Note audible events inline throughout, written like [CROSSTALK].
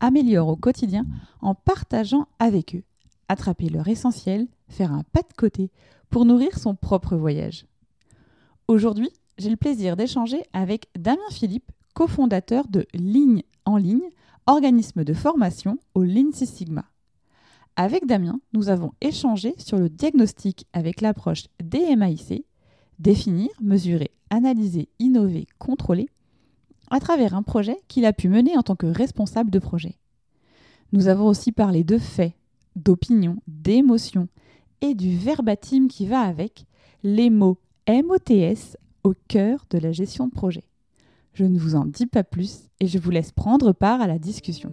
améliorent au quotidien en partageant avec eux, attraper leur essentiel, faire un pas de côté pour nourrir son propre voyage. Aujourd'hui, j'ai le plaisir d'échanger avec Damien Philippe, cofondateur de Ligne en ligne, organisme de formation au Lean Sigma. Avec Damien, nous avons échangé sur le diagnostic avec l'approche DMAIC, définir, mesurer, analyser, innover, contrôler, à travers un projet qu'il a pu mener en tant que responsable de projet. Nous avons aussi parlé de faits, d'opinions, d'émotions et du verbatim qui va avec, les mots MOTS au cœur de la gestion de projet. Je ne vous en dis pas plus et je vous laisse prendre part à la discussion.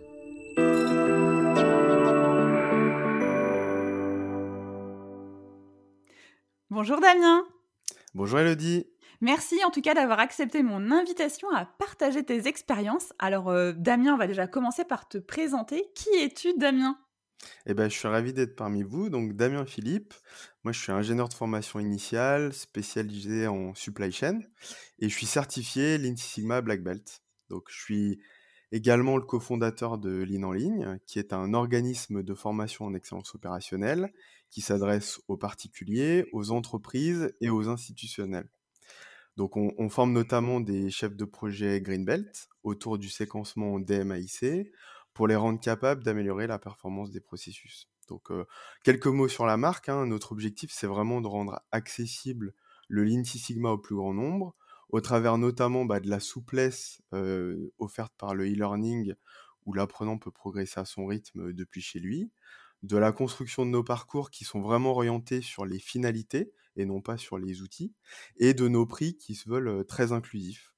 Bonjour Damien. Bonjour Elodie. Merci en tout cas d'avoir accepté mon invitation à partager tes expériences. Alors euh, Damien, on va déjà commencer par te présenter. Qui es-tu Damien? Eh ben, je suis ravi d'être parmi vous. Donc, Damien Philippe, moi, je suis ingénieur de formation initiale, spécialisé en supply chain, et je suis certifié Lean Sigma Black Belt. Donc, je suis également le cofondateur de Lean en ligne, qui est un organisme de formation en excellence opérationnelle qui s'adresse aux particuliers, aux entreprises et aux institutionnels. Donc, on, forme notamment des chefs de projet Greenbelt autour du séquencement DMAIC pour les rendre capables d'améliorer la performance des processus. Donc, quelques mots sur la marque. Hein. Notre objectif, c'est vraiment de rendre accessible le Lean Six Sigma au plus grand nombre, au travers notamment bah, de la souplesse offerte par le e-learning, où l'apprenant peut progresser à son rythme depuis chez lui, de la construction de nos parcours qui sont vraiment orientés sur les finalités, et non pas sur les outils, et de nos prix qui se veulent très inclusifs.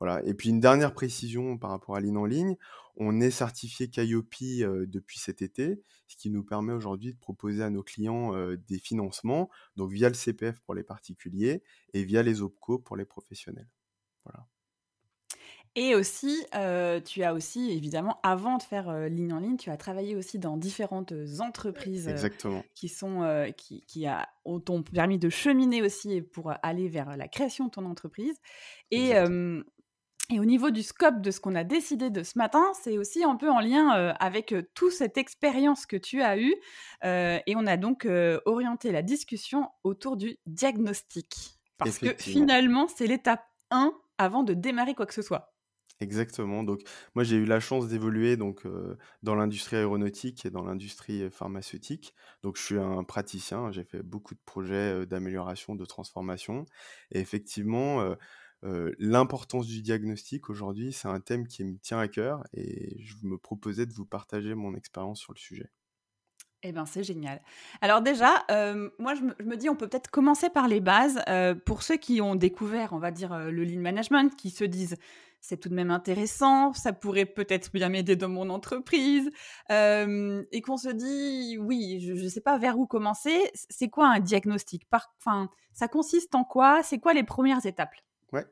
Voilà. Et puis une dernière précision par rapport à l'IN en ligne, on est certifié Calliope depuis cet été, ce qui nous permet aujourd'hui de proposer à nos clients des financements, donc via le CPF pour les particuliers et via les OPCO pour les professionnels. Voilà. Et aussi, euh, tu as aussi, évidemment, avant de faire euh, ligne en ligne, tu as travaillé aussi dans différentes entreprises euh, qui sont qui, qui a, t'ont permis de cheminer aussi pour aller vers la création de ton entreprise. Et, et au niveau du scope de ce qu'on a décidé de ce matin, c'est aussi un peu en lien avec toute cette expérience que tu as eue. et on a donc orienté la discussion autour du diagnostic. Parce que finalement, c'est l'étape 1 avant de démarrer quoi que ce soit. Exactement. Donc, moi, j'ai eu la chance d'évoluer donc dans l'industrie aéronautique et dans l'industrie pharmaceutique. Donc, je suis un praticien. J'ai fait beaucoup de projets d'amélioration, de transformation. Et effectivement, l'importance du diagnostic aujourd'hui, c'est un thème qui me tient à cœur. Et je me proposais de vous partager mon expérience sur le sujet. Eh bien, c'est génial. Alors déjà, moi, je me, dis, on peut peut-être commencer par les bases. pour ceux qui ont découvert, on va dire, le lean management, qui se disent, c'est tout de même intéressant, ça pourrait peut-être bien m'aider dans mon entreprise, et qu'on se dit, oui, je ne sais pas vers où commencer, c'est quoi un diagnostic? Enfin, Ça consiste en quoi? C'est quoi les premières étapes? Ouais.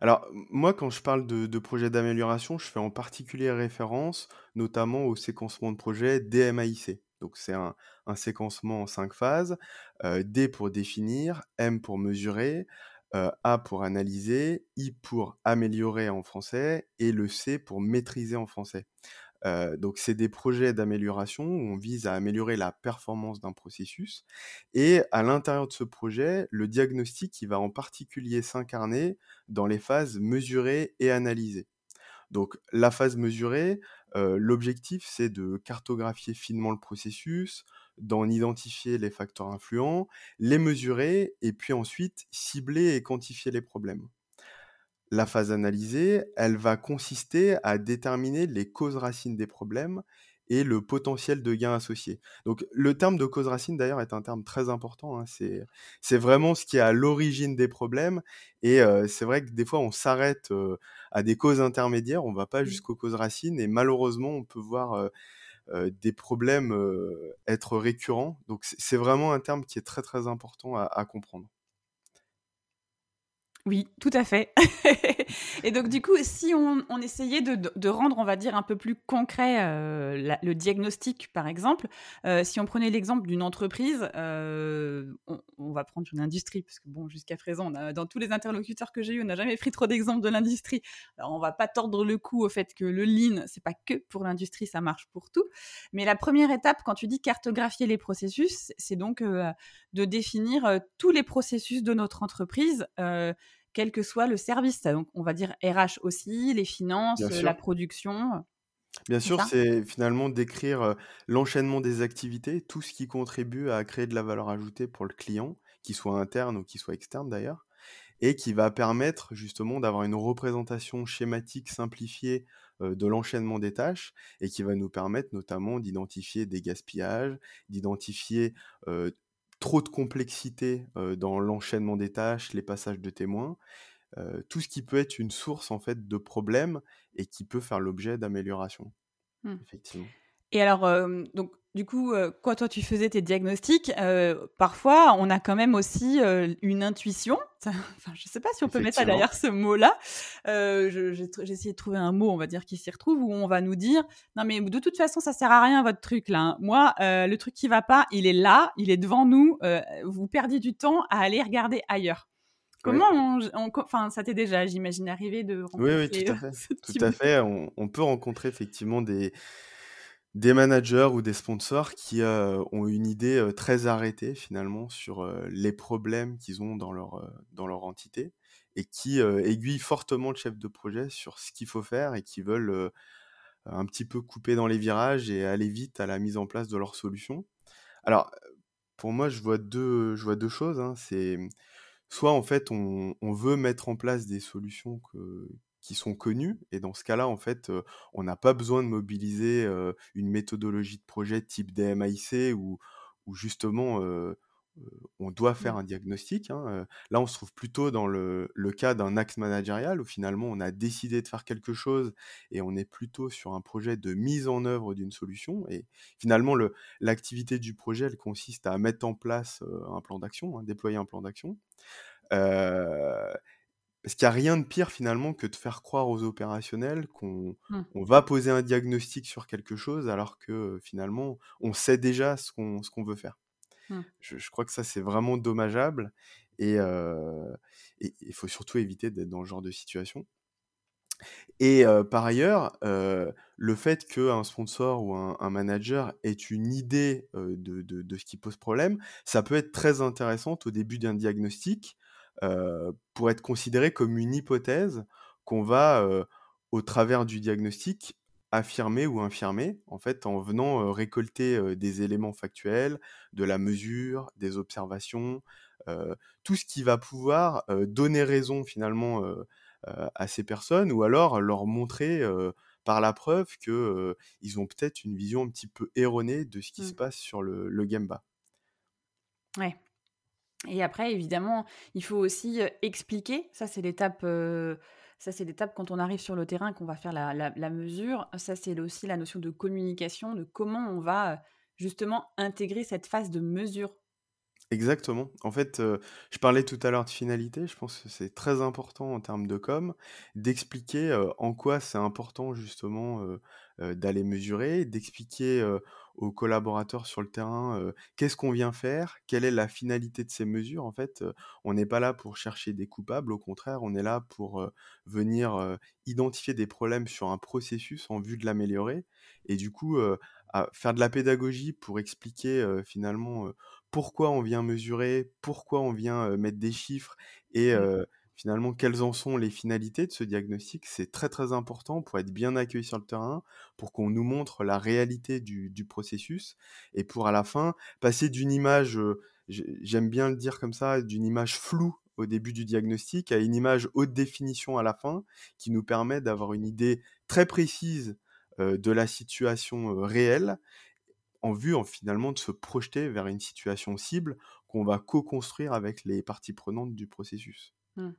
Alors, moi, quand je parle de, de d'amélioration, je fais en particulier référence notamment au séquencement de projet DMAIC. Donc, c'est un, séquencement en cinq phases. D pour définir, M pour mesurer, a pour analyser, I pour améliorer en français et le C pour maîtriser en français. donc c'est des projets d'amélioration où on vise à améliorer la performance d'un processus. Et à l'intérieur de ce projet, le diagnostic va en particulier s'incarner dans les phases mesurées et analysées. Donc la phase mesurée, l'objectif c'est de cartographier finement le processus, d'en identifier les facteurs influents, les mesurer et puis ensuite cibler et quantifier les problèmes. La phase analysée, elle va consister à déterminer les causes racines des problèmes et le potentiel de gain associé. Donc le terme de cause racine d'ailleurs est un terme très important. Hein. C'est vraiment ce qui est à l'origine des problèmes et c'est vrai que des fois on s'arrête à des causes intermédiaires, on ne va pas jusqu'aux causes racines et malheureusement on peut voir des problèmes être récurrents. Donc c'est vraiment un terme qui est très très important à comprendre. Oui, tout à fait. [LAUGHS] et donc, du coup, si on, essayait de, rendre, on va dire, un peu plus concret euh, le diagnostic, par exemple, euh, si on prenait l'exemple d'une entreprise, euh, on, va prendre une industrie, parce que, bon, jusqu'à présent, dans tous les interlocuteurs que j'ai eus, on n'a jamais pris trop d'exemples de l'industrie. Alors, on va pas tordre le cou au fait que le lean, c'est pas que pour l'industrie, ça marche pour tout. Mais la première étape, quand tu dis cartographier les processus, c'est donc de définir tous les processus de notre entreprise quel que soit le service. Donc, on va dire RH aussi, les finances, la production. Bien sûr, c'est finalement décrire l'enchaînement des activités, tout ce qui contribue à créer de la valeur ajoutée pour le client, qu'il soit interne ou qu'il soit externe d'ailleurs, et qui va permettre justement d'avoir une représentation schématique simplifiée de l'enchaînement des tâches et qui va nous permettre notamment d'identifier des gaspillages, d'identifier trop de complexité dans l'enchaînement des tâches, les passages de témoins, tout ce qui peut être une source en fait de problèmes et qui peut faire l'objet d'amélioration. Mmh. Effectivement. Et alors, donc, du coup, quand toi tu faisais tes diagnostics, parfois on a quand même aussi une intuition. [LAUGHS] Enfin, je ne sais pas si on peut mettre derrière ce mot-là. J'ai essayé de trouver un mot, on va dire, qui s'y retrouve, où on va nous dire Non, mais de toute façon, ça sert à rien votre truc là. Hein. Moi, le truc qui va pas, il est là, il est devant nous. vous perdiez du temps à aller regarder ailleurs. Comment on, enfin, ça t'est déjà, j'imagine, arrivé de rencontrer Oui, oui, tout à fait. [LAUGHS] tout à fait. on, peut rencontrer effectivement des, des managers ou des sponsors qui euh, ont une idée euh, très arrêtée finalement sur euh, les problèmes qu'ils ont dans leur, dans leur entité et qui aiguillent fortement le chef de projet sur ce qu'il faut faire et qui veulent un petit peu couper dans les virages et aller vite à la mise en place de leur solution. Alors, pour moi, je vois deux, je vois deux choses. Hein. C'est soit en fait on, on, veut mettre en place des solutions que, qui sont connus. Et dans ce cas-là, en fait, on n'a pas besoin de mobiliser une méthodologie de projet type DMAIC où, où justement on doit faire mmh. un diagnostic. Hein, là, on se trouve plutôt dans le, le cas d'un axe managérial où finalement on a décidé de faire quelque chose et on est plutôt sur un projet de mise en œuvre d'une solution. Et finalement, l'activité du projet, elle consiste à mettre en place un plan d'action, hein, déployer un plan d'action. Euh, parce qu'il n'y a rien de pire finalement que de faire croire aux opérationnels qu'on mmh. va poser un diagnostic sur quelque chose alors que finalement on sait déjà ce qu'on veut faire? Mmh. Je, crois que ça c'est vraiment dommageable et il faut surtout éviter d'être dans ce genre de situation. Et par ailleurs, le fait qu'un sponsor ou un, manager ait une idée de, de, de, ce qui pose problème, ça peut être très intéressant au début d'un diagnostic pour être considéré comme une hypothèse qu'on va, euh, au travers du diagnostic, affirmer ou infirmer, en fait, en venant euh, récolter des éléments factuels, de la mesure, des observations, tout ce qui va pouvoir donner raison finalement à ces personnes, ou alors leur montrer par la preuve qu'ils ont peut-être une vision un petit peu erronée de ce qui se mmh. passe sur le, le Gemba. Ouais. Et après, évidemment, il faut aussi expliquer. Ça, c'est l'étape. ça, c'est l'étape quand on arrive sur le terrain qu'on va faire la, la, mesure. Ça, c'est aussi la notion de communication, de comment on va justement intégrer cette phase de mesure. Exactement. En fait, je parlais tout à l'heure de finalité. Je pense que c'est très important en termes de com, d'expliquer en quoi c'est important justement d'aller mesurer, d'expliquer aux collaborateurs sur le terrain, qu'est-ce qu'on vient faire, quelle est la finalité de ces mesures. En fait, on n'est pas là pour chercher des coupables, au contraire, on est là pour venir identifier des problèmes sur un processus en vue de l'améliorer. Et du coup, à faire de la pédagogie pour expliquer finalement pourquoi on vient mesurer, pourquoi on vient mettre des chiffres et mmh finalement quelles en sont les finalités de ce diagnostic, c'est très très important pour être bien accueilli sur le terrain, pour qu'on nous montre la réalité du, processus et pour à la fin passer d'une image, j'aime bien le dire comme ça, d'une image floue au début du diagnostic à une image haute définition à la fin qui nous permet d'avoir une idée très précise de la situation réelle en vue en, finalement de se projeter vers une situation cible qu'on va co-construire avec les parties prenantes du processus. Mmh.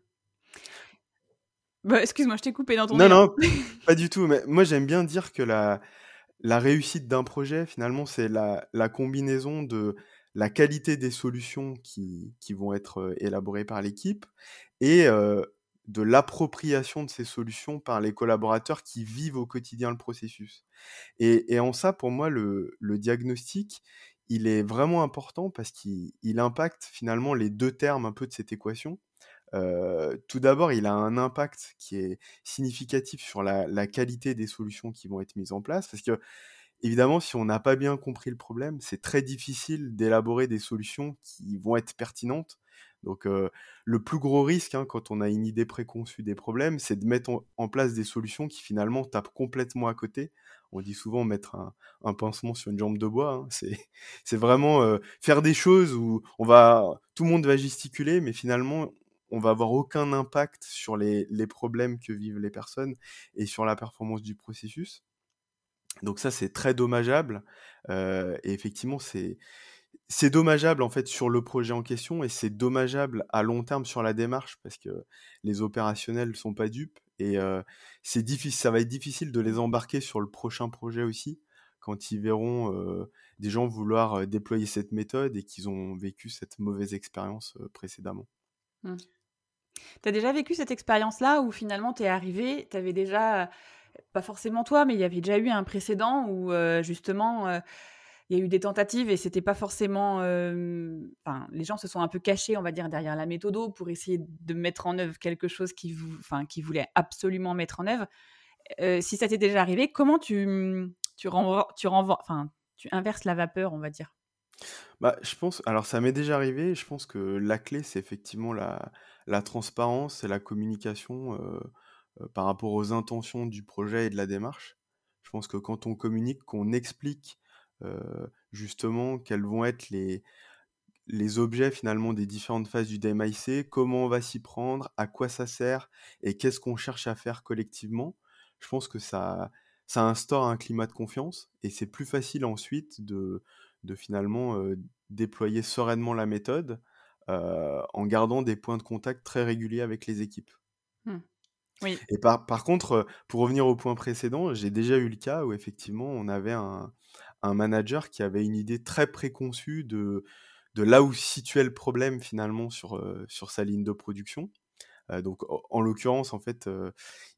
Bah, excuse-moi, je t'ai coupé dans ton Non, non, [LAUGHS] pas du tout. Mais moi, j'aime bien dire que la, la réussite d'un projet, finalement, c'est la, la combinaison de la qualité des solutions qui, qui vont être euh, élaborées par l'équipe et euh, de l'appropriation de ces solutions par les collaborateurs qui vivent au quotidien le processus. Et, et en ça, pour moi, le, le, diagnostic, il est vraiment important parce qu'il impacte finalement les deux termes un peu de cette équation. Tout d'abord, il a un impact qui est significatif sur la, qualité des solutions qui vont être mises en place parce que évidemment, si on n'a pas bien compris le problème, c'est très difficile d'élaborer des solutions qui vont être pertinentes donc le plus gros risque hein, quand on a une idée préconçue des problèmes, c'est de mettre en, place des solutions qui finalement tapent complètement à côté. On dit souvent mettre un, un pansement sur une jambe de bois. Hein. C'est vraiment faire des choses où on va, tout le monde va gesticuler, mais finalement on va avoir aucun impact sur les, les problèmes que vivent les personnes et sur la performance du processus. Donc ça c'est très dommageable euh, et effectivement c'est c'est dommageable en fait sur le projet en question et c'est dommageable à long terme sur la démarche parce que les opérationnels sont pas dupes et euh, c'est difficile, ça va être difficile de les embarquer sur le prochain projet aussi quand ils verront euh, des gens vouloir déployer cette méthode et qu'ils ont vécu cette mauvaise expérience précédemment. Mmh. Tu as déjà vécu cette expérience-là où finalement tu es arrivé, tu avais déjà, pas forcément toi, mais il y avait déjà eu un précédent où justement il y a eu des tentatives et c'était pas forcément. Enfin, les gens se sont un peu cachés, on va dire, derrière la méthode pour essayer de mettre en œuvre quelque chose qu'ils qui voulaient absolument mettre en œuvre. si ça t'est déjà arrivé, comment tu, tu, tu, tu inverses la vapeur, on va dire? Bah, je pense, alors ça m'est déjà arrivé, je pense que la clé, c'est effectivement la, transparence et la communication euh, par rapport aux intentions du projet et de la démarche. Je pense que quand on communique, qu'on explique euh, justement quels vont être les, objets finalement des différentes phases du DMIC, comment on va s'y prendre, à quoi ça sert et qu'est-ce qu'on cherche à faire collectivement. Je pense que ça instaure un climat de confiance et c'est plus facile ensuite de, de finalement déployer sereinement la méthode en gardant des points de contact très réguliers avec les équipes. Mmh. Oui. Et par, par contre, pour revenir au point précédent, j'ai déjà eu le cas où effectivement on avait un, un manager qui avait une idée très préconçue de, de là où situait le problème finalement sur, euh, sur sa ligne de production. Euh, donc, en, l'occurrence, en fait, euh,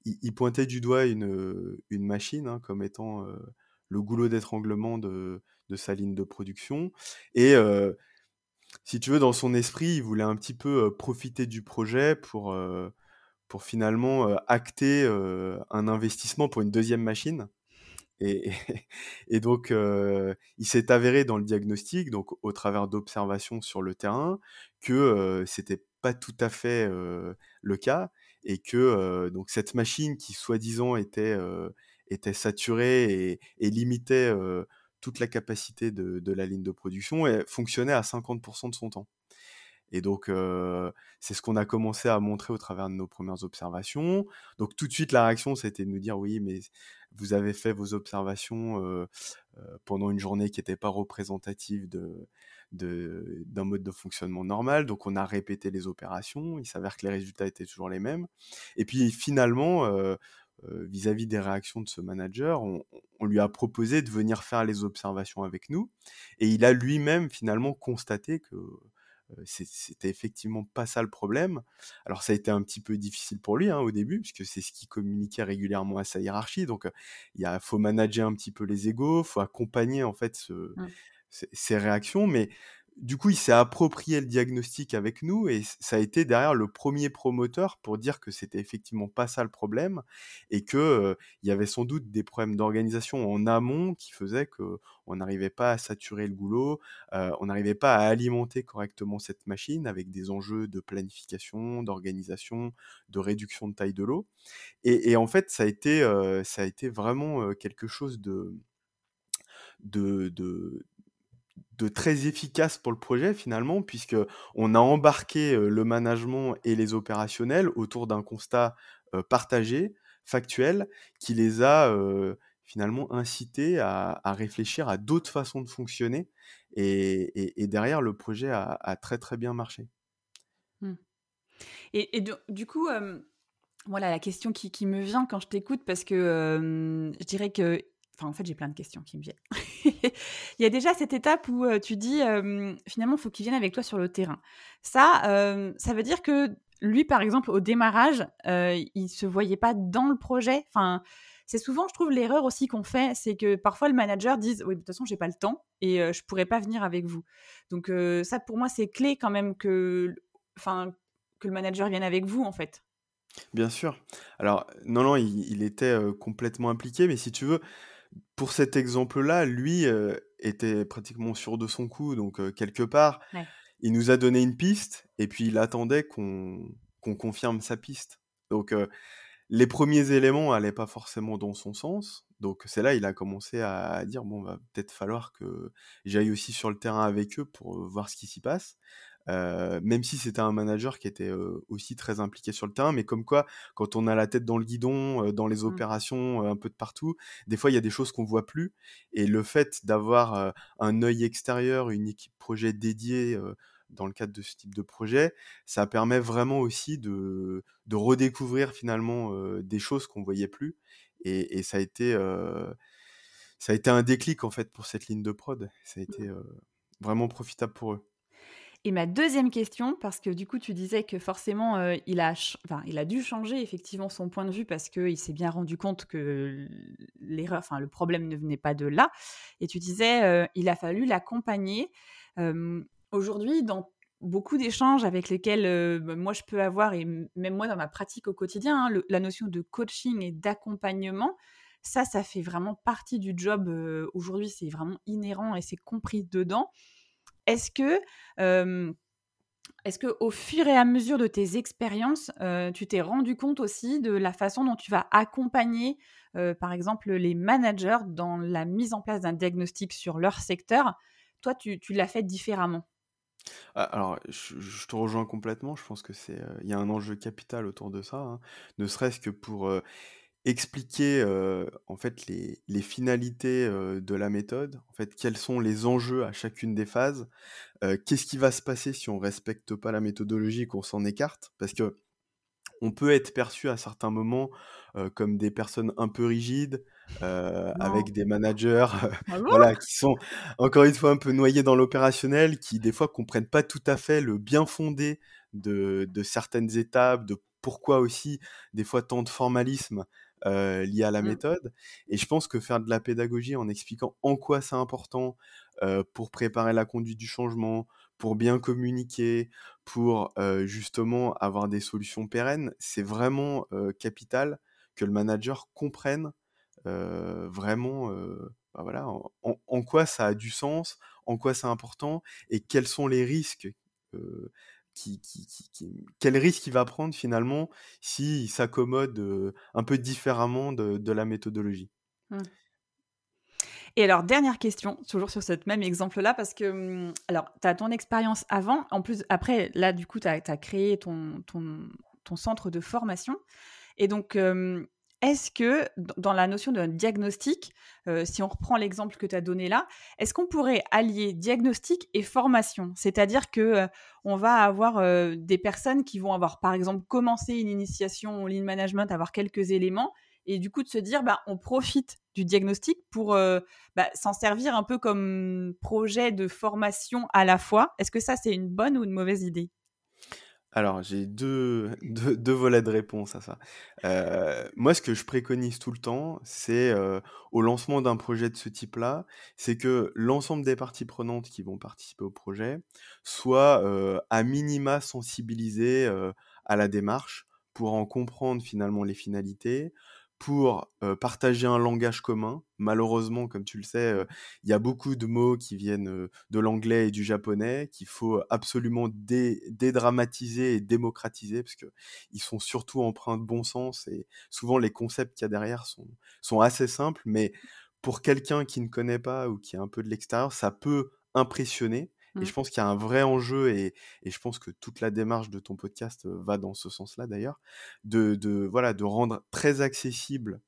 il, pointait du doigt une, une machine hein, comme étant le goulot d'étranglement de, de, sa ligne de production. Et si tu veux, dans son esprit, il voulait un petit peu profiter du projet pour, pour finalement acter un investissement pour une deuxième machine. Et, et, donc, il s'est avéré dans le diagnostic, donc au travers d'observations sur le terrain, que euh, c'était pas tout à fait le cas et que donc cette machine qui soi-disant était était saturée et, et limitait toute la capacité de, la ligne de production, fonctionnait à 50% de son temps. Et donc, euh, c'est ce qu'on a commencé à montrer au travers de nos premières observations. Donc, tout de suite, la réaction, c'était de nous dire, oui, mais vous avez fait vos observations euh, euh, pendant une journée qui n'était pas représentative d'un mode de fonctionnement normal. Donc, on a répété les opérations. Il s'avère que les résultats étaient toujours les mêmes. Et puis, finalement, vis-à-vis -vis des réactions de ce manager, on, on, lui a proposé de venir faire les observations avec nous. Et il a lui-même, finalement, constaté que c'était effectivement pas ça le problème. Alors ça a été un petit peu difficile pour lui hein, au début, puisque c'est ce qui communiquait régulièrement à sa hiérarchie. Donc il faut manager un petit peu les égaux, faut accompagner en fait ce, mmh. ces réactions. Mais du coup, il s'est approprié le diagnostic avec nous et ça a été derrière le premier promoteur pour dire que c'était effectivement pas ça le problème et que il y avait sans doute des problèmes d'organisation en amont qui faisaient que on n'arrivait pas à saturer le goulot, on n'arrivait pas à alimenter correctement cette machine avec des enjeux de planification, d'organisation, de réduction de taille de l'eau. Et, en fait, ça a été, vraiment quelque chose de, de très efficace pour le projet finalement, puisque on a embarqué le management et les opérationnels autour d'un constat partagé, factuel, qui les a finalement incités à, réfléchir à d'autres façons de fonctionner. Et, derrière, le projet a, très très bien marché. Mmh. Et, du coup, voilà la question qui, me vient quand je t'écoute, parce que je dirais que En fait, j'ai plein de questions qui me viennent. [LAUGHS] il y a déjà cette étape où tu dis, finalement, il faut qu'il vienne avec toi sur le terrain. Ça, ça veut dire que lui, par exemple, au démarrage, il ne se voyait pas dans le projet? Enfin, c'est souvent, je trouve, l'erreur aussi qu'on fait, c'est que parfois le manager dise, oui, de toute façon, j'ai pas le temps et je pourrais pas venir avec vous. Donc ça, pour moi, c'est clé quand même que, que le manager vienne avec vous, en fait. Bien sûr. Alors, non, non, il, était complètement impliqué, mais si tu veux, pour cet exemple-là, lui était pratiquement sûr de son coup, donc quelque part, il nous a donné une piste, et puis il attendait qu'on confirme sa piste. Donc, les premiers éléments n'allaient pas forcément dans son sens, donc c'est là il a commencé à, dire bon va peut-être falloir que j'aille aussi sur le terrain avec eux pour voir ce qui s'y passe. Euh, même si c'était un manager qui était euh, aussi très impliqué sur le terrain, mais comme quoi, quand on a la tête dans le guidon, euh, dans les mmh. opérations, un peu de partout, des fois il y a des choses qu'on voit plus, et le fait d'avoir un œil extérieur, une équipe projet dédiée dans le cadre de ce type de projet, ça permet vraiment aussi de, de redécouvrir finalement des choses qu'on voyait plus, et, et, ça a été ça a été un déclic en fait pour cette ligne de prod, ça a été mmh. vraiment profitable pour eux. Et ma deuxième question, parce que du coup tu disais que forcément euh, il, a il a dû changer effectivement son point de vue parce qu'il s'est bien rendu compte que l'erreur, enfin le problème ne venait pas de là. Et tu disais euh, il a fallu l'accompagner. Aujourd'hui, dans beaucoup d'échanges avec lesquels euh, bah, moi je peux avoir, et même moi dans ma pratique au quotidien, hein, la notion de coaching et d'accompagnement, ça, ça fait vraiment partie du job. Aujourd'hui, c'est vraiment inhérent et c'est compris dedans. Est-ce que, est-ce que au fur et à mesure de tes expériences, tu t'es rendu compte aussi de la façon dont tu vas accompagner, par exemple, les managers dans la mise en place d'un diagnostic sur leur secteur? Toi, tu, l'as fait différemment? Ah, alors, je, te rejoins complètement. Je pense que c'est, il y a un enjeu capital autour de ça, hein. ne serait-ce que pour expliquer en fait les, finalités de la méthode, en fait quels sont les enjeux à chacune des phases, qu'est-ce qui va se passer si on respecte pas la méthodologie qu'on s'en écarte, parce que on peut être perçu à certains moments comme des personnes un peu rigides, avec des managers [LAUGHS] ah voilà, qui sont encore une fois un peu noyés dans l'opérationnel, qui des fois comprennent pas tout à fait le bien fondé de, de certaines étapes, de pourquoi aussi des fois tant de formalisme euh, lié à la mmh. méthode. Et je pense que faire de la pédagogie en expliquant en quoi c'est important euh, pour préparer la conduite du changement, pour bien communiquer, pour euh, justement avoir des solutions pérennes, c'est vraiment capital que le manager comprenne vraiment bah voilà, en, quoi ça a du sens, en quoi c'est important et quels sont les risques quel risque il va prendre finalement s'il s'accommode un peu différemment de, la méthodologie? Mmh. Et alors, dernière question, toujours sur ce même exemple-là, parce que, mmh, tu as ton expérience avant, en plus, après, là, du coup, tu as, créé ton, ton, centre de formation. Et donc, est-ce que dans la notion d'un diagnostic, euh, si on reprend l'exemple que tu as donné là, est-ce qu'on pourrait allier diagnostic et formation? C'est-à-dire que euh, on va avoir euh, des personnes qui vont avoir par exemple commencé une initiation au lean management, avoir quelques éléments et du coup de se dire bah on profite du diagnostic pour bah, s'en servir un peu comme projet de formation à la fois. Est-ce que ça c'est une bonne ou une mauvaise idée? Alors, j'ai [LAUGHS] deux, deux, volets de réponse à ça. Euh, moi, ce que je préconise tout le temps, c'est euh, au lancement d'un projet de ce type-là, c'est que l'ensemble des parties prenantes qui vont participer au projet soient euh, à minima sensibilisées à la démarche pour en comprendre finalement les finalités, pour partager un langage commun. Malheureusement, comme tu le sais, il y a beaucoup de mots qui viennent de l'anglais et du japonais qu'il faut absolument dédramatiser et démocratiser parce qu'ils sont surtout empreints de bon sens et souvent les concepts qu'il y a derrière sont, sont assez simples, mais pour quelqu'un qui ne connaît pas ou qui est un peu de l'extérieur, ça peut impressionner. Et je mmh. pense qu'il y a un vrai enjeu, et, et, je pense que toute la démarche de ton podcast va dans ce sens-là d'ailleurs, de, de, voilà, de rendre très accessibles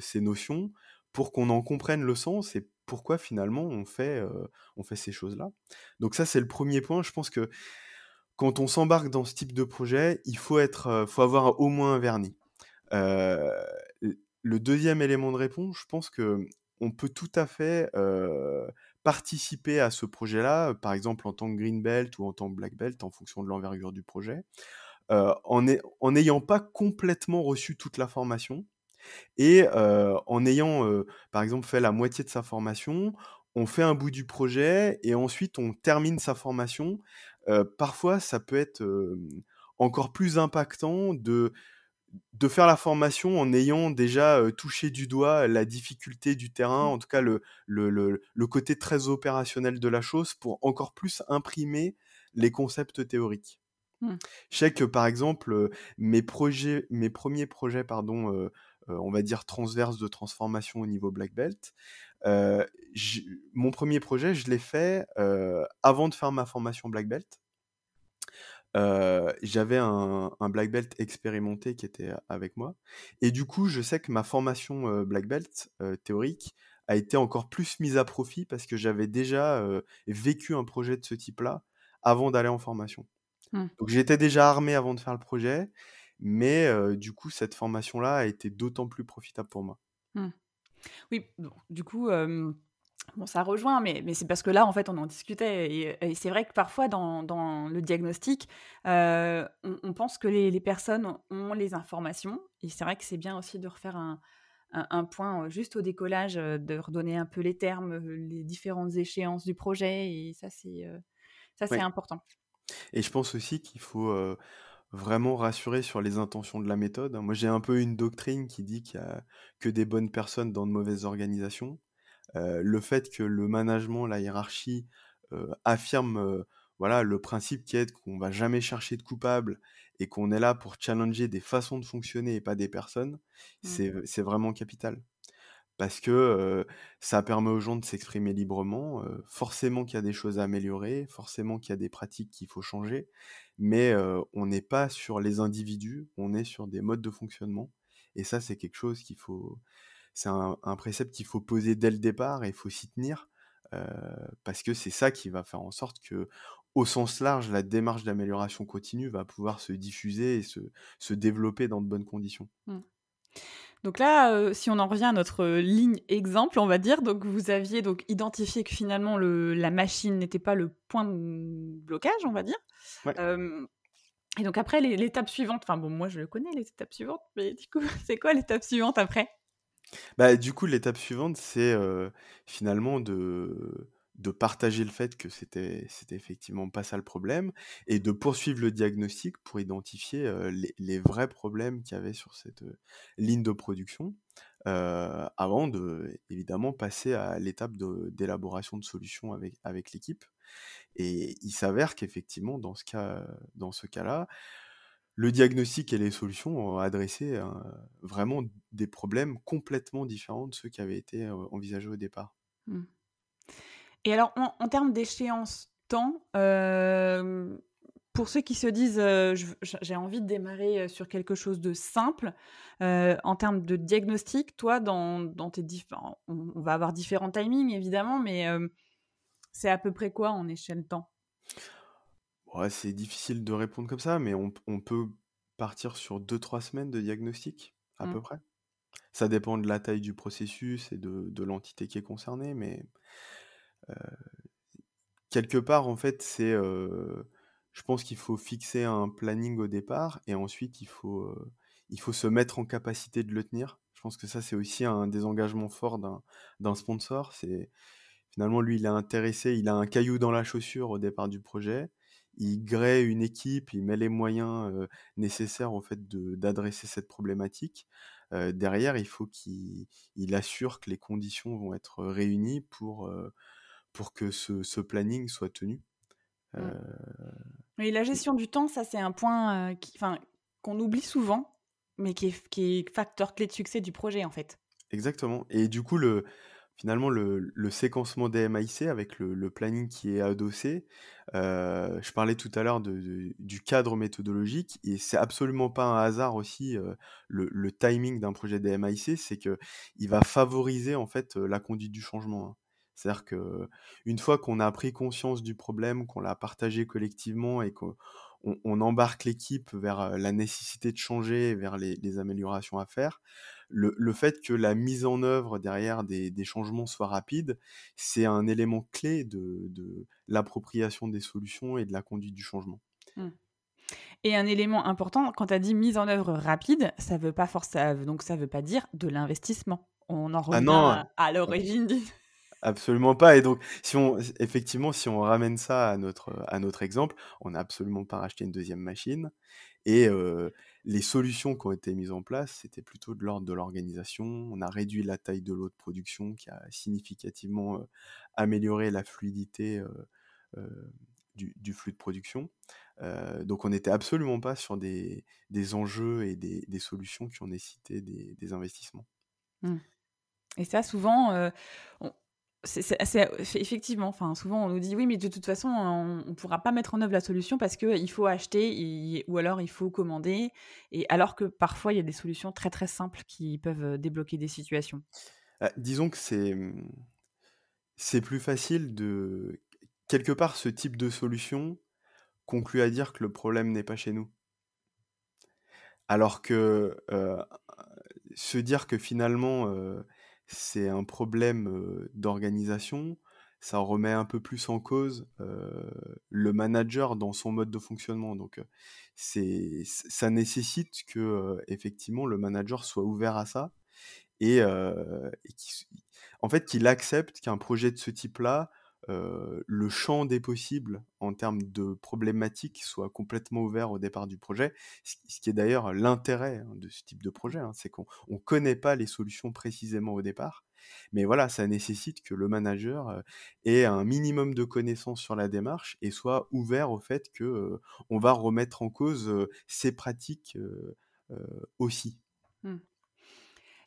ces notions pour qu'on en comprenne le sens et pourquoi finalement on fait, on fait ces choses-là. Donc ça, c'est le premier point. Je pense que quand on s'embarque dans ce type de projet, il faut, être, faut avoir au moins un vernis. le deuxième élément de réponse, je pense que on peut tout à fait participer à ce projet-là, par exemple en tant que green belt ou en tant que black belt, en fonction de l'envergure du projet, en n'ayant pas complètement reçu toute la formation et en ayant, par exemple, fait la moitié de sa formation, on fait un bout du projet et ensuite on termine sa formation. parfois, ça peut être encore plus impactant de de faire la formation en ayant déjà touché du doigt la difficulté du terrain, Mmh. en tout cas le, le, le, le côté très opérationnel de la chose pour encore plus imprimer les concepts théoriques. Mmh. Je sais que par exemple mes projets, mes premiers projets, pardon, on va dire transverses de transformation au niveau black belt, mon premier projet, je l'ai fait avant de faire ma formation black belt. J'avais un, un, black belt expérimenté qui était avec moi. Et du coup, je sais que ma formation black belt théorique a été encore plus mise à profit parce que j'avais déjà vécu un projet de ce type-là avant d'aller en formation. Mmh. Donc j'étais déjà armé avant de faire le projet, mais du coup, cette formation-là a été d'autant plus profitable pour moi. Mmh. Oui, bon, du coup, bon, ça rejoint, mais, mais c'est parce que là, en fait, on en discutait. Et, et c'est vrai que parfois, dans, dans le diagnostic, on, on, pense que les, les, personnes ont les informations. Et c'est vrai que c'est bien aussi de refaire un, un, un, point juste au décollage, de redonner un peu les termes, les différentes échéances du projet. Et ça, c'est ça c'est Oui. important. Et je pense aussi qu'il faut euh, vraiment rassurer sur les intentions de la méthode. Moi, j'ai un peu une doctrine qui dit qu'il y a que des bonnes personnes dans de mauvaises organisations. Le fait que le management, la hiérarchie, affirme voilà, le principe qui est qu'on va jamais chercher de coupable et qu'on est là pour challenger des façons de fonctionner et pas des personnes, Mmh. c'est c'est vraiment capital. Parce que euh, ça permet aux gens de s'exprimer librement. euh, forcément qu'il y a des choses à améliorer, forcément qu'il y a des pratiques qu'il faut changer, mais euh, on n'est pas sur les individus, on est sur des modes de fonctionnement. Et ça, c'est quelque chose qu'il faut. C'est un, un précepte qu'il faut poser dès le départ et il faut s'y tenir. euh, parce que c'est ça qui va faire en sorte que, au sens large, la démarche d'amélioration continue va pouvoir se diffuser et se, se développer dans de bonnes conditions. Mmh. Donc là, euh, si on en revient à notre ligne exemple, on va dire, donc vous aviez donc identifié que finalement le, la machine n'était pas le point de blocage, on va dire. Ouais. Euh, et donc après, l'étape suivante, enfin bon, moi je connais les étapes suivantes, mais du coup, [LAUGHS] c'est quoi l'étape suivante après? Bah, du coup, l'étape suivante, c'est finalement de, de partager le fait que c'était, c'était effectivement pas ça le problème et de poursuivre le diagnostic pour identifier les, vrais problèmes qu'il y avait sur cette ligne de production avant de, évidemment, passer à l'étape d'élaboration de solutions avec, avec l'équipe. Et il s'avère qu'effectivement, dans ce cas, dans ce cas-là, le diagnostic et les solutions ont adressé euh, vraiment des problèmes complètement différents de ceux qui avaient été euh, envisagés au départ. Hmm. Et alors, en, termes d'échéance temps, euh, pour ceux qui se disent j'ai envie de démarrer sur quelque chose de simple, en termes de diagnostic, toi, dans, dans tes. On, on va avoir différents timings, évidemment, mais c'est à peu près quoi en échelle temps? Ouais, c'est difficile de répondre comme ça, mais on, on peut partir sur 2-3 semaines de diagnostic, à Mm. peu près. Ça dépend de la taille du processus et de, de l'entité qui est concernée, mais euh, quelque part, en fait, c'est... euh, je pense qu'il faut fixer un planning au départ et ensuite il faut, euh, il faut se mettre en capacité de le tenir. Je pense que ça, c'est aussi un des engagements forts d'un d'un sponsor. C'est finalement, lui, il est intéressé, il a un caillou dans la chaussure au départ du projet. Il grée une équipe, il met les moyens euh, nécessaires en fait d'adresser cette problématique. Euh, derrière, il faut qu'il il assure que les conditions vont être réunies pour, euh, pour que ce, ce planning soit tenu. Mm. Euh, Et la gestion du temps, ça, c'est un point qu'on oublie souvent, mais qui est, qui est facteur clé de succès du projet, en fait. Exactement. Et du coup, le, finalement, le, le séquencement des MIC avec le, planning qui est adossé, euh, je parlais tout à l'heure du cadre méthodologique, et c'est absolument pas un hasard aussi euh, le, timing d'un projet des MIC, c'est que il va favoriser en fait la conduite du changement. hein. C'est-à-dire que une fois qu'on a pris conscience du problème, qu'on l'a partagé collectivement et qu'on on, embarque l'équipe vers la nécessité de changer, vers les, améliorations à faire. Le, fait que la mise en œuvre derrière des, changements soit rapide, c'est un élément clé de, l'appropriation des solutions et de la conduite du changement. Mmh. Et un élément important, quand tu as dit mise en œuvre rapide, ça veut pas forcément, donc ça veut pas dire de l'investissement. On en ah revient à, l'origine du... Absolument pas. Et donc, si on, effectivement, si on ramène ça à notre, à notre exemple, on n'a absolument pas racheté une deuxième machine. Et les solutions qui ont été mises en place, c'était plutôt de l'ordre de l'organisation. On a réduit la taille de l'eau de production, qui a significativement amélioré la fluidité du, flux de production. donc, on n'était absolument pas sur des, des enjeux et des, des, solutions qui ont nécessité des, investissements. Mmh. Et ça, souvent, c'est effectivement, enfin, souvent on nous dit oui, mais de toute façon, on ne pourra pas mettre en œuvre la solution parce qu'il faut acheter ou alors il faut commander. Et alors que parfois, il y a des solutions très très simples qui peuvent débloquer des situations. Ah, disons que c'est mmh, c'est plus facile de quelque part ce type de solution conclut à dire que le problème n'est pas chez nous. Alors que se dire que finalement c'est un problème d'organisation, ça remet un peu plus en cause le manager dans son mode de fonctionnement. Donc, c'est, ça nécessite que effectivement le manager soit ouvert à ça et, en fait qu'il accepte qu'un projet de ce type-là le champ des possibles en termes de problématiques soit complètement ouvert au départ du projet, ce qui est d'ailleurs l'intérêt hein, de ce type de projet, hein, c'est qu'on ne connaît pas les solutions précisément au départ, mais voilà, ça nécessite que le manager ait un minimum de connaissances sur la démarche et soit ouvert au fait que on va remettre en cause ces pratiques aussi. Mmh.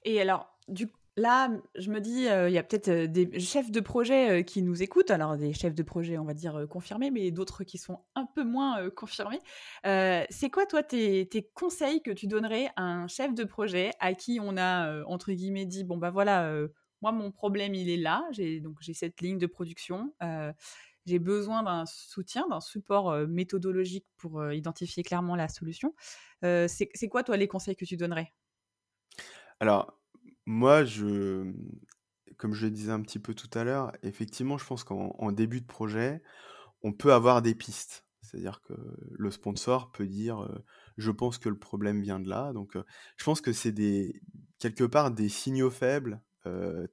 Et alors, du coup, Là, je me dis, il y a peut-être des chefs de projet qui nous écoutent. Alors, des chefs de projet, on va dire, confirmés, mais d'autres qui sont un peu moins confirmés. c'est quoi, toi, tes, conseils que tu donnerais à un chef de projet à qui on a, entre guillemets, dit, bon, bah voilà, moi, mon problème, il est là. J'ai, donc, j'ai cette ligne de production. j'ai besoin d'un soutien, d'un support méthodologique pour identifier clairement la solution. c'est quoi, toi, les conseils que tu donnerais? Alors, moi, je, comme je le disais un petit peu tout à l'heure, effectivement, je pense qu'en début de projet, on peut avoir des pistes. C'est-à-dire que le sponsor peut dire, je pense que le problème vient de là. Donc, je pense que c'est quelque part des signaux faibles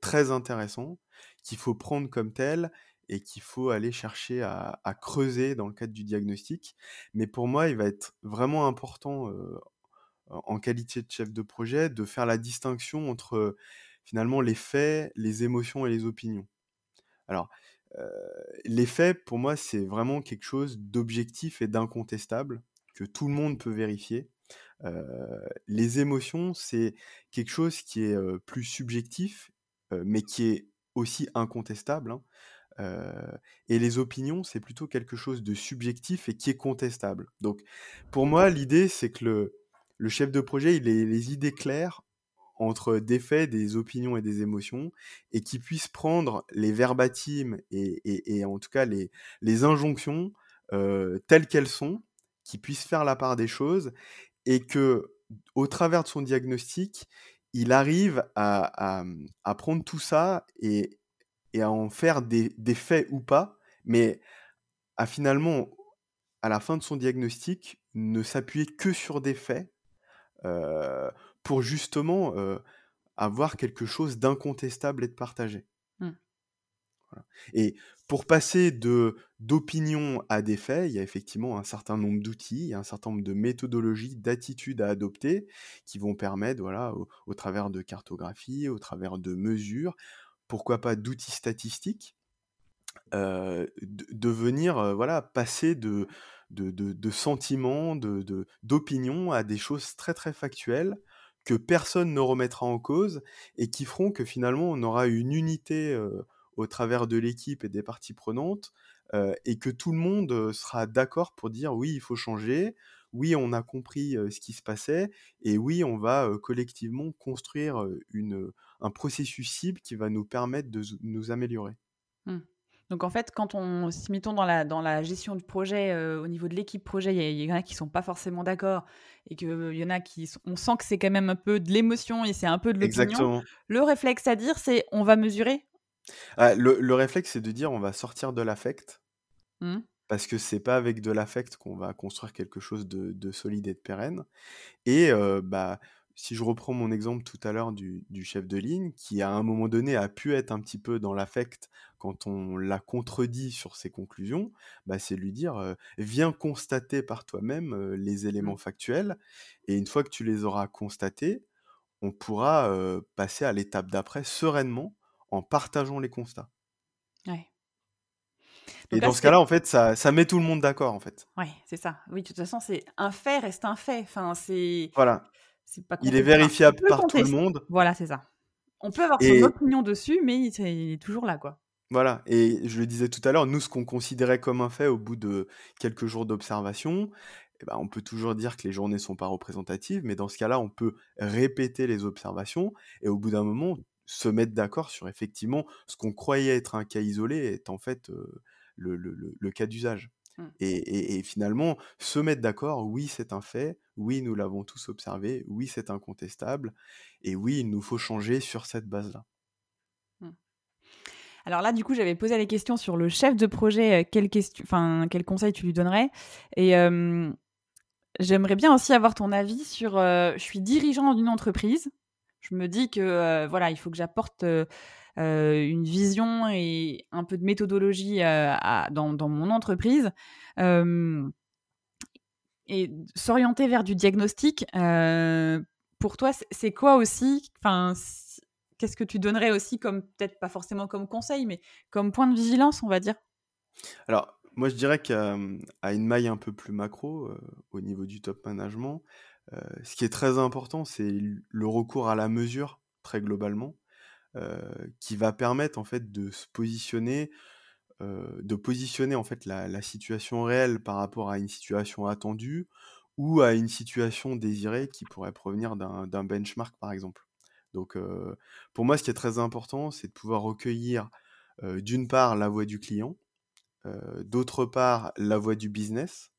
très intéressants qu'il faut prendre comme tels et qu'il faut aller chercher à, creuser dans le cadre du diagnostic. Mais pour moi, il va être vraiment important en qualité de chef de projet, de faire la distinction entre finalement les faits, les émotions et les opinions. Alors, les faits, pour moi, c'est vraiment quelque chose d'objectif et d'incontestable, que tout le monde peut vérifier. les émotions, c'est quelque chose qui est plus subjectif, mais qui est aussi incontestable. Hein. et les opinions, c'est plutôt quelque chose de subjectif et qui est contestable. Donc, pour moi, l'idée, c'est que le, le chef de projet, il ait les idées claires entre des faits, des opinions et des émotions, et qui puisse prendre les verbatims et, en tout cas les, injonctions euh, telles qu'elles sont, qui puisse faire la part des choses, et que au travers de son diagnostic, il arrive à, prendre tout ça et, à en faire des, des, faits ou pas, mais à finalement, à la fin de son diagnostic, ne s'appuyer que sur des faits pour justement avoir quelque chose d'incontestable et de partagé. Mmh. Et pour passer de d'opinion à des faits, il y a effectivement un certain nombre d'outils, un certain nombre de méthodologies, d'attitudes à adopter qui vont permettre, voilà, au, travers de cartographie, au travers de mesures, pourquoi pas d'outils statistiques, de, venir, voilà, passer de de, sentiments, de, d'opinions à des choses très très factuelles que personne ne remettra en cause et qui feront que finalement on aura une unité au travers de l'équipe et des parties prenantes et que tout le monde sera d'accord pour dire oui il faut changer, oui on a compris ce qui se passait et oui on va collectivement construire une, un processus cible qui va nous permettre de nous améliorer. Mmh. Donc en fait, quand on se mettons dans la, dans la gestion du projet, au niveau de l'équipe projet, il y, en a qui sont pas forcément d'accord et qu'il y en a qui, on sent que c'est quand même un peu de l'émotion et c'est un peu de l'opinion. Le réflexe à dire, c'est on va mesurer? Ah, le, réflexe, c'est de dire on va sortir de l'affect. Mmh. Parce que c'est pas avec de l'affect qu'on va construire quelque chose de, solide et de pérenne. Et bah si je reprends mon exemple tout à l'heure du, chef de ligne, qui à un moment donné a pu être un petit peu dans l'affect quand on l'a contredit sur ses conclusions, bah c'est lui dire viens constater par toi-même les éléments mmh. factuels, et une fois que tu les auras constatés, on pourra passer à l'étape d'après sereinement en partageant les constats. et dans ce cas-là, en fait, ça, ça, met tout le monde d'accord, en fait. Oui, c'est ça. Oui, de toute façon, c'est un fait reste un fait. Enfin, c'est. Voilà il est vérifiable par tout le monde. Voilà, c'est ça. On peut avoir son opinion dessus, mais il est toujours là, quoi. Voilà, et je le disais tout à l'heure, nous, ce qu'on considérait comme un fait au bout de quelques jours d'observation, eh ben, on peut toujours dire que les journées ne sont pas représentatives, mais dans ce cas-là, on peut répéter les observations et au bout d'un moment, se mettre d'accord sur effectivement ce qu'on croyait être un cas isolé est en fait euh, le cas d'usage. Mmh. Et, finalement, se mettre d'accord, oui, c'est un fait, oui, nous l'avons tous observé, oui, c'est incontestable, et oui, il nous faut changer sur cette base-là. Mmh. Alors là, du coup, j'avais posé les questions sur le chef de projet, quel, enfin, quel conseil tu lui donnerais Et j'aimerais bien aussi avoir ton avis sur, je suis dirigeant d'une entreprise, je me dis que, voilà, il faut que j'apporte euh, une vision et un peu de méthodologie euh, dans, mon entreprise et s'orienter vers du diagnostic. Euh, pour toi, c'est quoi aussi qu'est-ce que tu donnerais aussi comme peut-être pas forcément comme conseil, mais comme point de vigilance, on va dire? Alors, moi, je dirais qu'à une maille un peu plus macro, au niveau du top management, ce qui est très important, c'est le recours à la mesure, très globalement. Euh, qui va permettre en fait de se positionner, euh, de positionner en fait la, situation réelle par rapport à une situation attendue ou à une situation désirée qui pourrait provenir d'un benchmark par exemple. Donc euh, pour moi ce qui est très important c'est de pouvoir recueillir d'une part la voix du client, d'autre part la voix du business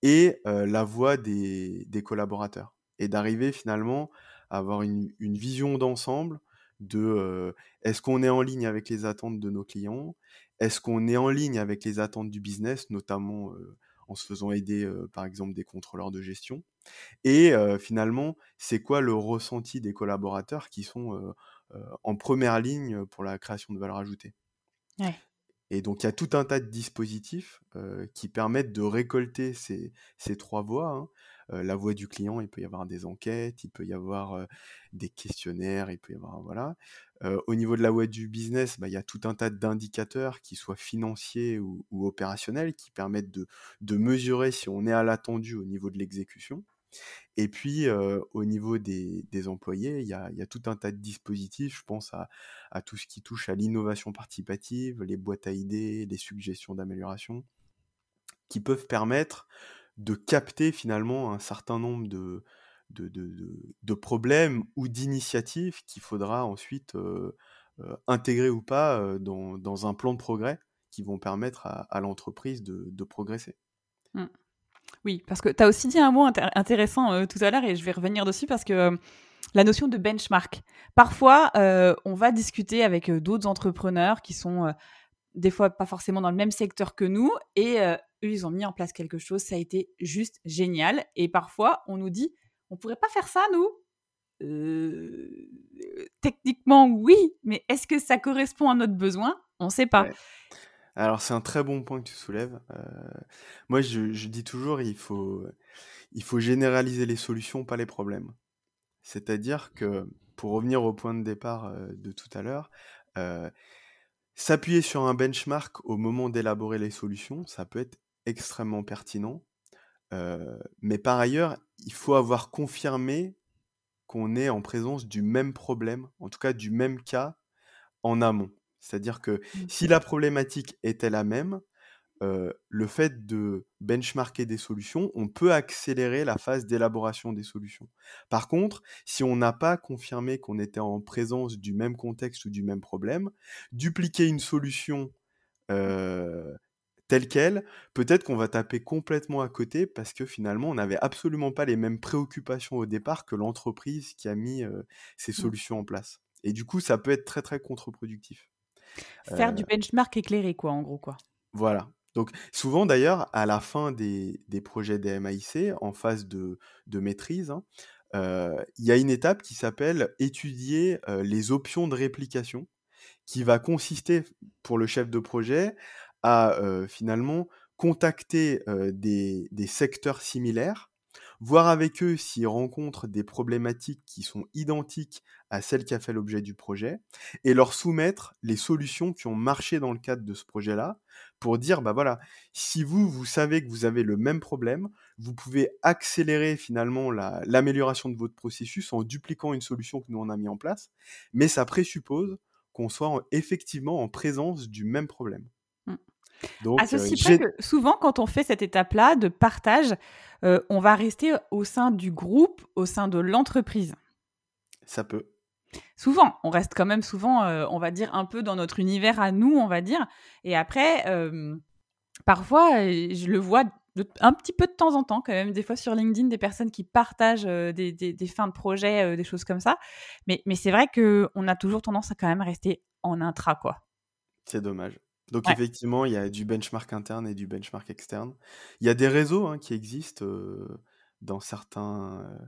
et la voix des, collaborateurs et d'arriver finalement à avoir une vision d'ensemble de est-ce qu'on est en ligne avec les attentes de nos clients? Est-ce qu'on est en ligne avec les attentes du business, notamment en se faisant aider par exemple des contrôleurs de gestion? Et finalement, c'est quoi le ressenti des collaborateurs qui sont en première ligne pour la création de valeur ajoutée? Et donc, il y a tout un tas de dispositifs qui permettent de récolter ces, trois voies. Hein la voix du client, il peut y avoir des enquêtes, il peut y avoir des questionnaires, il peut y avoir voilà. au niveau de la voix du business, bah, il y a tout un tas d'indicateurs, qui soient financiers ou, opérationnels, qui permettent de, mesurer si on est à l'attendu au niveau de l'exécution. Et puis, au niveau des, employés, il y, a, tout un tas de dispositifs. Je pense à, à tout ce qui touche à l'innovation participative, les boîtes à idées, les suggestions d'amélioration, qui peuvent permettre de capter finalement un certain nombre de, de, problèmes ou d'initiatives qu'il faudra ensuite intégrer ou pas dans, un plan de progrès qui vont permettre à, l'entreprise de, progresser. Mmh. Oui, parce que tu as aussi dit un mot intéressant tout à l'heure et je vais revenir dessus parce que la notion de benchmark. Parfois, on va discuter avec d'autres entrepreneurs qui sont des fois pas forcément dans le même secteur que nous et ils ont mis en place quelque chose, ça a été juste génial. Et parfois, on nous dit, on pourrait pas faire ça, nous? Euh, Techniquement, oui, mais est-ce que ça correspond à notre besoin? On ne sait pas. Alors, c'est un très bon point que tu soulèves. Euh, moi, je, dis toujours, il faut, il faut généraliser les solutions, pas les problèmes. C'est-à-dire que, pour revenir au point de départ euh, de tout à l'heure, s'appuyer sur un benchmark au moment d'élaborer les solutions, ça peut être extrêmement pertinent. mais par ailleurs, il faut avoir confirmé qu'on est en présence du même problème, en tout cas du même cas en amont. C'est-à-dire que mmh. si la problématique était la même, le fait de benchmarker des solutions, on peut accélérer la phase d'élaboration des solutions. Par contre, si on n'a pas confirmé qu'on était en présence du même contexte ou du même problème, dupliquer une solution telle qu'elle, peut-être qu'on va taper complètement à côté parce que finalement, on n'avait absolument pas les mêmes préoccupations au départ que l'entreprise qui a mis ces mmh. solutions en place. Et du coup, ça peut être très très contre-productif. Faire du benchmark éclairé, quoi, en gros, quoi. Voilà. Donc souvent d'ailleurs, à la fin des, projets DMAIC, en phase de, maîtrise, hein, il y a une étape qui s'appelle étudier les options de réplication, qui va consister pour le chef de projet à finalement contacter des, secteurs similaires, voir avec eux s'ils rencontrent des problématiques qui sont identiques à celles qui a fait l'objet du projet, et leur soumettre les solutions qui ont marché dans le cadre de ce projet-là, pour dire, bah voilà, si vous, vous savez que vous avez le même problème, vous pouvez accélérer finalement l'amélioration de votre processus en dupliquant une solution que nous on a mis en place, mais ça présuppose qu'on soit effectivement en présence du même problème. Donc, à ceci que souvent, quand on fait cette étape-là de partage, on va rester au sein du groupe, au sein de l'entreprise. Ça peut. Souvent, on reste quand même souvent, on va dire, un peu dans notre univers à nous, on va dire. Et après, parfois, je le vois un petit peu de temps en temps, quand même, des fois sur LinkedIn, des personnes qui partagent des, fins de projet, des choses comme ça. Mais, mais c'est vrai qu'on a toujours tendance à quand même rester en intra, quoi. C'est dommage. Donc effectivement, il y a du benchmark interne et du benchmark externe. Il y a des réseaux hein, qui existent dans, certains,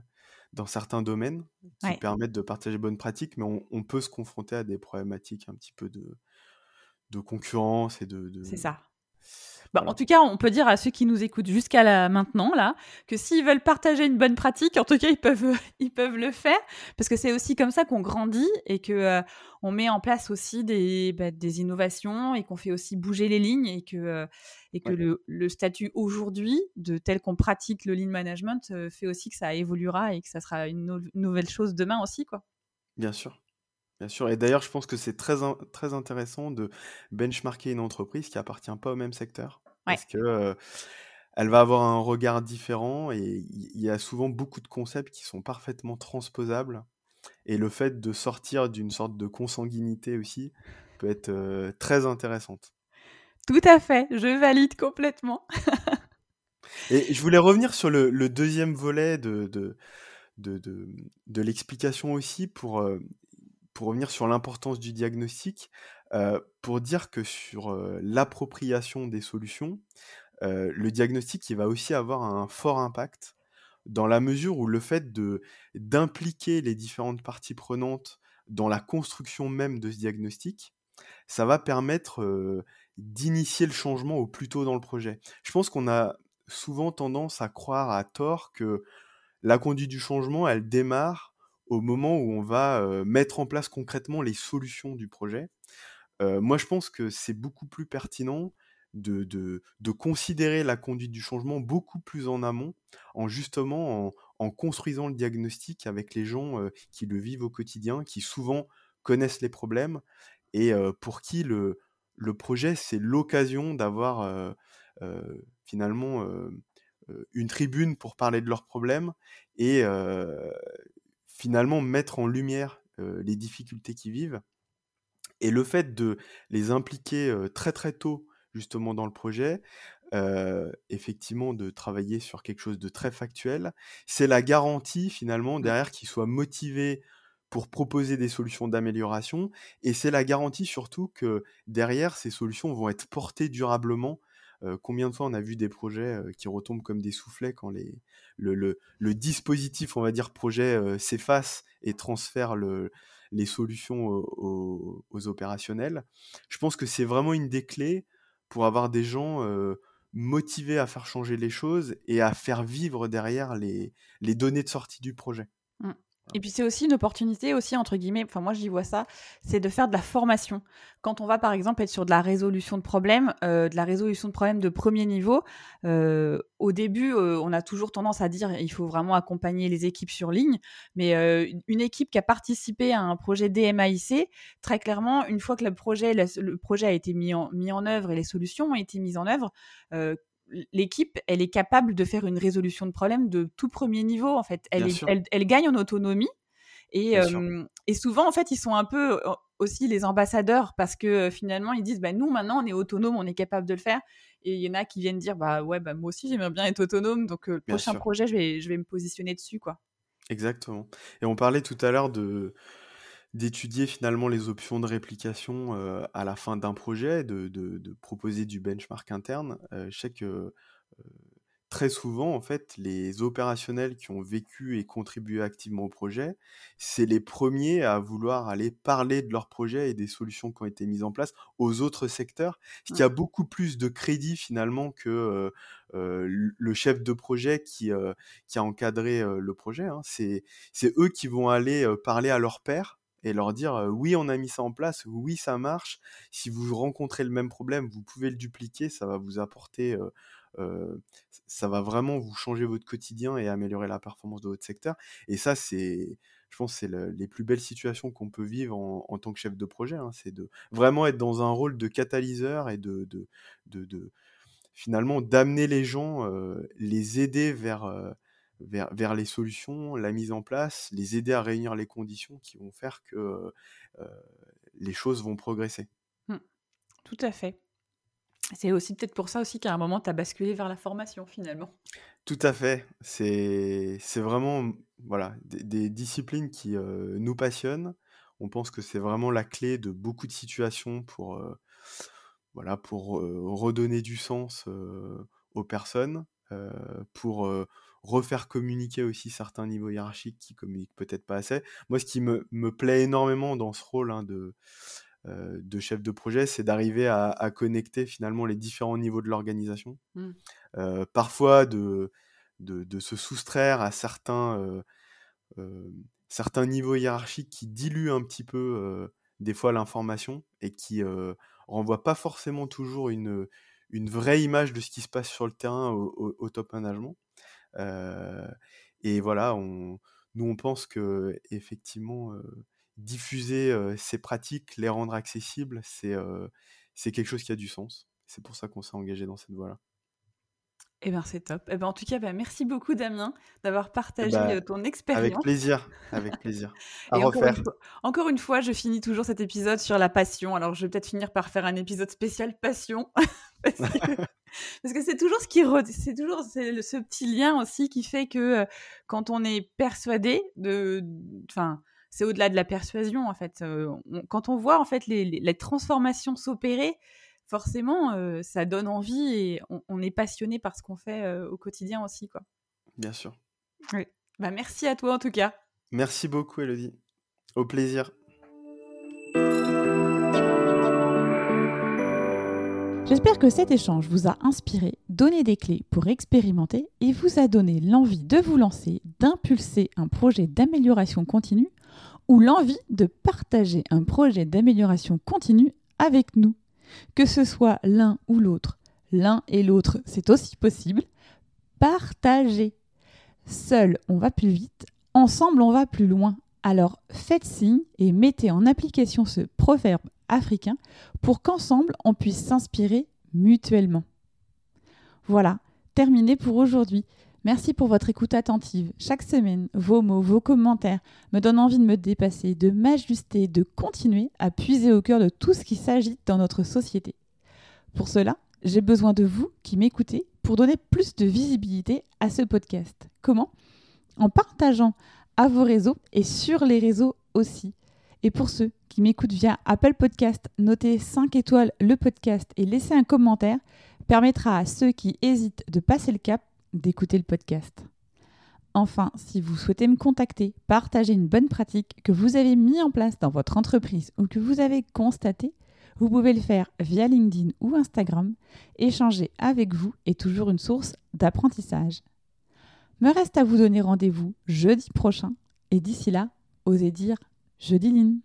dans certains domaines qui permettent de partager bonnes pratiques, mais on, peut se confronter à des problématiques un petit peu de, de concurrence et de... C'est ça. Bah, en tout cas, on peut dire à ceux qui nous écoutent jusqu'à là, maintenant là que s'ils veulent partager une bonne pratique, en tout cas, ils peuvent, [LAUGHS] ils peuvent le faire parce que c'est aussi comme ça qu'on grandit et que euh, on met en place aussi des, bah, des innovations et qu'on fait aussi bouger les lignes et que, euh, et que le, le, statut aujourd'hui de tel qu'on pratique le lean management euh, fait aussi que ça évoluera et que ça sera une nouvelle chose demain aussi, quoi. Bien sûr. Bien sûr. Et d'ailleurs, je pense que c'est très, très intéressant de benchmarker une entreprise qui appartient pas au même secteur. Parce que elle va avoir un regard différent et il y a souvent beaucoup de concepts qui sont parfaitement transposables. Et le fait de sortir d'une sorte de consanguinité aussi peut être très intéressante. Tout à fait, je valide complètement. et je voulais revenir sur le, deuxième volet de, de, de, de l'explication aussi pour pour revenir sur l'importance du diagnostic, pour dire que sur l'appropriation des solutions, le diagnostic il va aussi avoir un fort impact dans la mesure où le fait de d'impliquer les différentes parties prenantes dans la construction même de ce diagnostic, ça va permettre d'initier le changement au plus tôt dans le projet. Je pense qu'on a souvent tendance à croire à tort que la conduite du changement, elle démarre au moment où on va mettre en place concrètement les solutions du projet. moi, je pense que c'est beaucoup plus pertinent de, de, considérer la conduite du changement beaucoup plus en amont, en justement en, construisant le diagnostic avec les gens qui le vivent au quotidien, qui souvent connaissent les problèmes et pour qui le, le projet, c'est l'occasion d'avoir finalement une tribune pour parler de leurs problèmes et, finalement mettre en lumière les difficultés qu'ils vivent. Et le fait de les impliquer très très tôt justement dans le projet, effectivement de travailler sur quelque chose de très factuel, c'est la garantie finalement mmh. derrière qu'ils soient motivés pour proposer des solutions d'amélioration, et c'est la garantie surtout que derrière ces solutions vont être portées durablement combien de fois on a vu des projets qui retombent comme des soufflets quand les, le, dispositif, on va dire, projet s'efface et transfère les solutions aux, opérationnels Je pense que c'est vraiment une des clés pour avoir des gens motivés à faire changer les choses et à faire vivre derrière les données de sortie du projet. Et puis c'est aussi une opportunité aussi entre guillemets, enfin moi j'y vois ça, c'est de faire de la formation. Quand on va par exemple être sur de la résolution de problèmes, euh, de la résolution de problèmes de premier niveau, euh, au début euh, on a toujours tendance à dire il faut vraiment accompagner les équipes sur ligne, mais une équipe qui a participé à un projet DMAIC, très clairement une fois que le projet le, projet a été mis en mis en œuvre et les solutions ont été mises en œuvre, l'équipe, elle est capable de faire une résolution de problème de tout premier niveau. En fait, elle, elle, gagne en autonomie. Et, et, souvent, en fait, ils sont un peu aussi les ambassadeurs parce que finalement ils disent bah nous maintenant on est autonome, on est capable de le faire et il y en a qui viennent dire bah ouais bah moi aussi j'aimerais bien être autonome donc le prochain projet je vais je vais me positionner dessus quoi. Exactement. Et on parlait tout à l'heure de d'étudier finalement les options de réplication à la fin d'un projet, de, de, proposer du benchmark interne. je sais que très souvent, en fait, les opérationnels qui ont vécu et contribué activement au projet, c'est les premiers à vouloir aller parler de leur projet et des solutions qui ont été mises en place aux autres secteurs, ce qui a beaucoup plus de crédit finalement que le chef de projet qui, qui a encadré le projet. Hein. C'est eux qui vont aller parler à leur père et leur dire oui on a mis ça en place, oui ça marche, si vous rencontrez le même problème, vous pouvez le dupliquer, ça va vous apporter, ça va vraiment vous changer votre quotidien et améliorer la performance de votre secteur. Et ça c'est, je pense, c'est les plus belles situations qu'on peut vivre en, tant que chef de projet, hein. c'est de vraiment être dans un rôle de catalyseur et de, de, de, finalement d'amener les gens, les aider vers vers, les solutions, la mise en place, les aider à réunir les conditions qui vont faire que les choses vont progresser. Mmh. Tout à fait. C'est aussi peut-être pour ça aussi qu'à un moment, tu as basculé vers la formation finalement. Tout à fait. C'est vraiment voilà, des, disciplines qui nous passionnent. On pense que c'est vraiment la clé de beaucoup de situations pour, voilà, pour redonner du sens aux personnes, pour refaire communiquer aussi certains niveaux hiérarchiques qui communiquent peut-être pas assez. Moi, ce qui me, me plaît énormément dans ce rôle hein, de, euh, de chef de projet, c'est d'arriver à, connecter finalement les différents niveaux de l'organisation. Mmh. Euh, parfois de, de, de, se soustraire à certains, euh, certains niveaux hiérarchiques qui diluent un petit peu des fois l'information et qui renvoient pas forcément toujours une, une vraie image de ce qui se passe sur le terrain au, au top management et voilà, on, nous on pense que effectivement diffuser ces pratiques, les rendre accessibles, c'est c'est quelque chose qui a du sens. C'est pour ça qu'on s'est engagé dans cette voie-là. Eh bien, c'est top. Eh ben, en tout cas, ben, merci beaucoup, Damien, d'avoir partagé bah, ton expérience. Avec plaisir, avec plaisir. [LAUGHS] À refaire. Encore une, fois, je finis toujours cet épisode sur la passion. Alors, je vais peut-être finir par faire un épisode spécial passion. [LAUGHS] [LAUGHS] parce que c'est toujours ce qui c'est toujours ce petit lien aussi qui fait que quand on est persuadé de enfin c'est au-delà de la persuasion en fait quand on voit en fait les, les transformations s'opérer forcément, ça donne envie et on, est passionné par ce qu'on fait au quotidien aussi, quoi. Bien sûr. Oui. Bah, merci à toi en tout cas. Merci beaucoup, Elodie. Au plaisir. J'espère que cet échange vous a inspiré, donné des clés pour expérimenter et vous a donné l'envie de vous lancer, d'impulser un projet d'amélioration continue ou l'envie de partager un projet d'amélioration continue avec nous que ce soit l'un ou l'autre, l'un et l'autre, c'est aussi possible. Partagez. Seul, on va plus vite, ensemble, on va plus loin. Alors faites signe et mettez en application ce proverbe africain pour qu'ensemble, on puisse s'inspirer mutuellement. Voilà, terminé pour aujourd'hui. Merci pour votre écoute attentive. Chaque semaine, vos mots, vos commentaires me donnent envie de me dépasser, de m'ajuster, de continuer à puiser au cœur de tout ce qui s'agite dans notre société. Pour cela, j'ai besoin de vous qui m'écoutez pour donner plus de visibilité à ce podcast. Comment? En partageant à vos réseaux et sur les réseaux aussi. Et pour ceux qui m'écoutent via Apple Podcast, notez 5 étoiles le podcast et laissez un commentaire permettra à ceux qui hésitent de passer le cap d'écouter le podcast. Enfin, si vous souhaitez me contacter, partager une bonne pratique que vous avez mis en place dans votre entreprise ou que vous avez constaté, vous pouvez le faire via LinkedIn ou Instagram. Échanger avec vous est toujours une source d'apprentissage. Me reste à vous donner rendez-vous jeudi prochain et d'ici là, osez dire jeudi line.